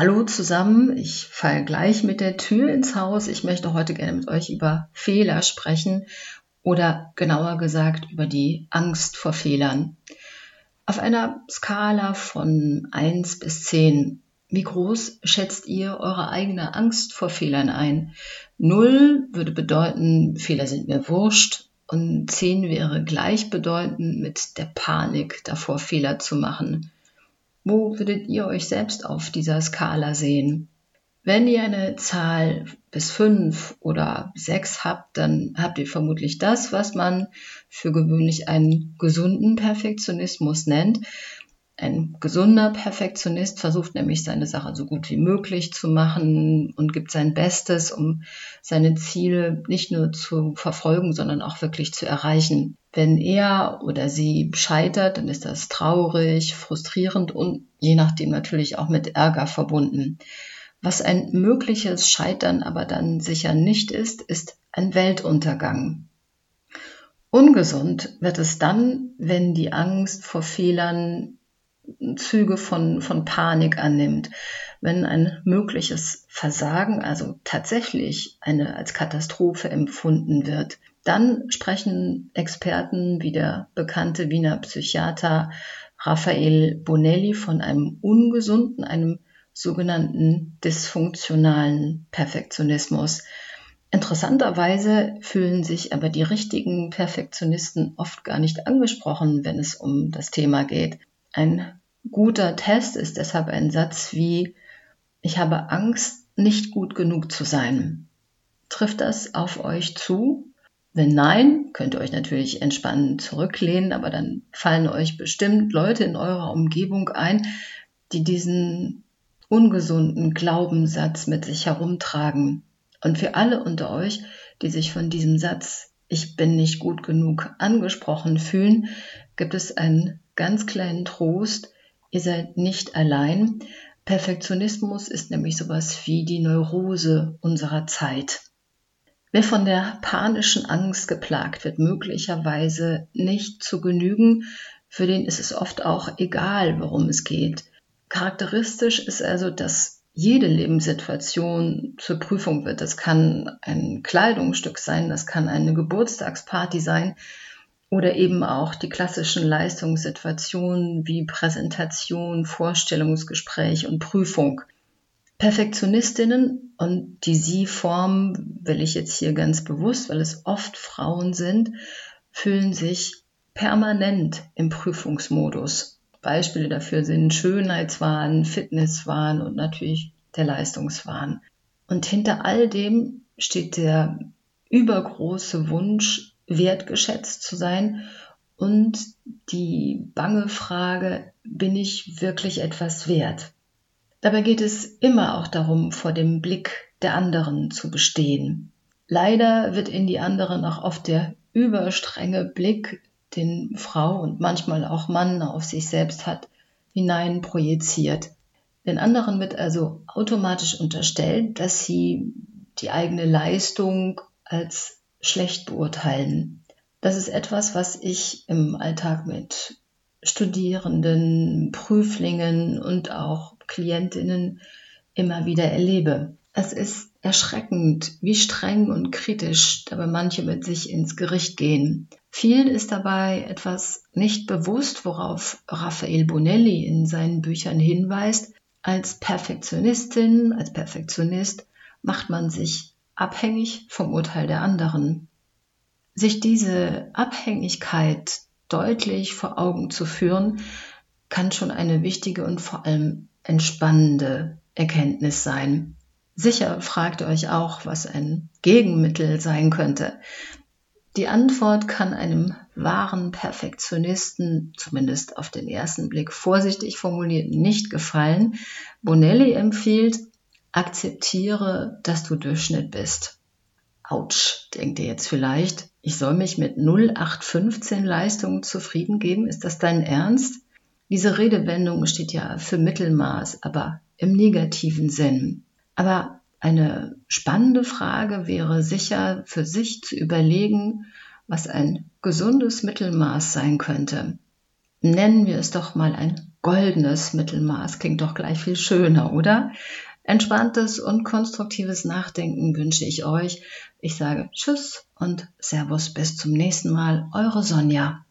Hallo zusammen, ich falle gleich mit der Tür ins Haus. Ich möchte heute gerne mit euch über Fehler sprechen oder genauer gesagt über die Angst vor Fehlern. Auf einer Skala von 1 bis 10, wie groß schätzt ihr eure eigene Angst vor Fehlern ein? 0 würde bedeuten, Fehler sind mir wurscht und 10 wäre gleichbedeutend mit der Panik davor, Fehler zu machen. Wo würdet ihr euch selbst auf dieser Skala sehen? Wenn ihr eine Zahl bis fünf oder sechs habt, dann habt ihr vermutlich das, was man für gewöhnlich einen gesunden Perfektionismus nennt. Ein gesunder Perfektionist versucht nämlich seine Sache so gut wie möglich zu machen und gibt sein Bestes, um seine Ziele nicht nur zu verfolgen, sondern auch wirklich zu erreichen. Wenn er oder sie scheitert, dann ist das traurig, frustrierend und je nachdem natürlich auch mit Ärger verbunden. Was ein mögliches Scheitern aber dann sicher nicht ist, ist ein Weltuntergang. Ungesund wird es dann, wenn die Angst vor Fehlern Züge von, von Panik annimmt, wenn ein mögliches Versagen, also tatsächlich eine als Katastrophe empfunden wird. Dann sprechen Experten wie der bekannte Wiener Psychiater Raphael Bonelli von einem ungesunden, einem sogenannten dysfunktionalen Perfektionismus. Interessanterweise fühlen sich aber die richtigen Perfektionisten oft gar nicht angesprochen, wenn es um das Thema geht. Ein guter Test ist deshalb ein Satz wie Ich habe Angst, nicht gut genug zu sein. Trifft das auf euch zu? Wenn nein, könnt ihr euch natürlich entspannt zurücklehnen, aber dann fallen euch bestimmt Leute in eurer Umgebung ein, die diesen ungesunden Glaubenssatz mit sich herumtragen. Und für alle unter euch, die sich von diesem Satz Ich bin nicht gut genug angesprochen fühlen, gibt es einen ganz kleinen Trost, Ihr seid nicht allein. Perfektionismus ist nämlich sowas wie die Neurose unserer Zeit. Wer von der panischen Angst geplagt wird, möglicherweise nicht zu genügen, für den ist es oft auch egal, worum es geht. Charakteristisch ist also, dass jede Lebenssituation zur Prüfung wird. Das kann ein Kleidungsstück sein, das kann eine Geburtstagsparty sein, oder eben auch die klassischen Leistungssituationen wie Präsentation, Vorstellungsgespräch und Prüfung. Perfektionistinnen und die Sie-Form will ich jetzt hier ganz bewusst, weil es oft Frauen sind, fühlen sich permanent im Prüfungsmodus. Beispiele dafür sind Schönheitswahn, Fitnesswahn und natürlich der Leistungswahn. Und hinter all dem steht der übergroße Wunsch, wertgeschätzt zu sein und die bange Frage, bin ich wirklich etwas wert? Dabei geht es immer auch darum, vor dem Blick der anderen zu bestehen. Leider wird in die anderen auch oft der überstrenge Blick, den Frau und manchmal auch Mann auf sich selbst hat, hinein projiziert. Den anderen wird also automatisch unterstellt, dass sie die eigene Leistung als schlecht beurteilen. Das ist etwas, was ich im Alltag mit Studierenden, Prüflingen und auch Klientinnen immer wieder erlebe. Es ist erschreckend, wie streng und kritisch dabei manche mit sich ins Gericht gehen. Vielen ist dabei etwas nicht bewusst, worauf Raphael Bonelli in seinen Büchern hinweist. Als Perfektionistin, als Perfektionist macht man sich abhängig vom Urteil der anderen. Sich diese Abhängigkeit deutlich vor Augen zu führen, kann schon eine wichtige und vor allem entspannende Erkenntnis sein. Sicher fragt euch auch, was ein Gegenmittel sein könnte. Die Antwort kann einem wahren Perfektionisten, zumindest auf den ersten Blick vorsichtig formuliert, nicht gefallen. Bonelli empfiehlt, akzeptiere, dass du Durchschnitt bist. Autsch, denkt ihr jetzt vielleicht. Ich soll mich mit 0815 Leistungen zufrieden geben? Ist das dein Ernst? Diese Redewendung steht ja für Mittelmaß, aber im negativen Sinn. Aber eine spannende Frage wäre sicher für sich zu überlegen, was ein gesundes Mittelmaß sein könnte. Nennen wir es doch mal ein goldenes Mittelmaß klingt doch gleich viel schöner, oder? Entspanntes und konstruktives Nachdenken wünsche ich euch. Ich sage Tschüss und Servus bis zum nächsten Mal. Eure Sonja.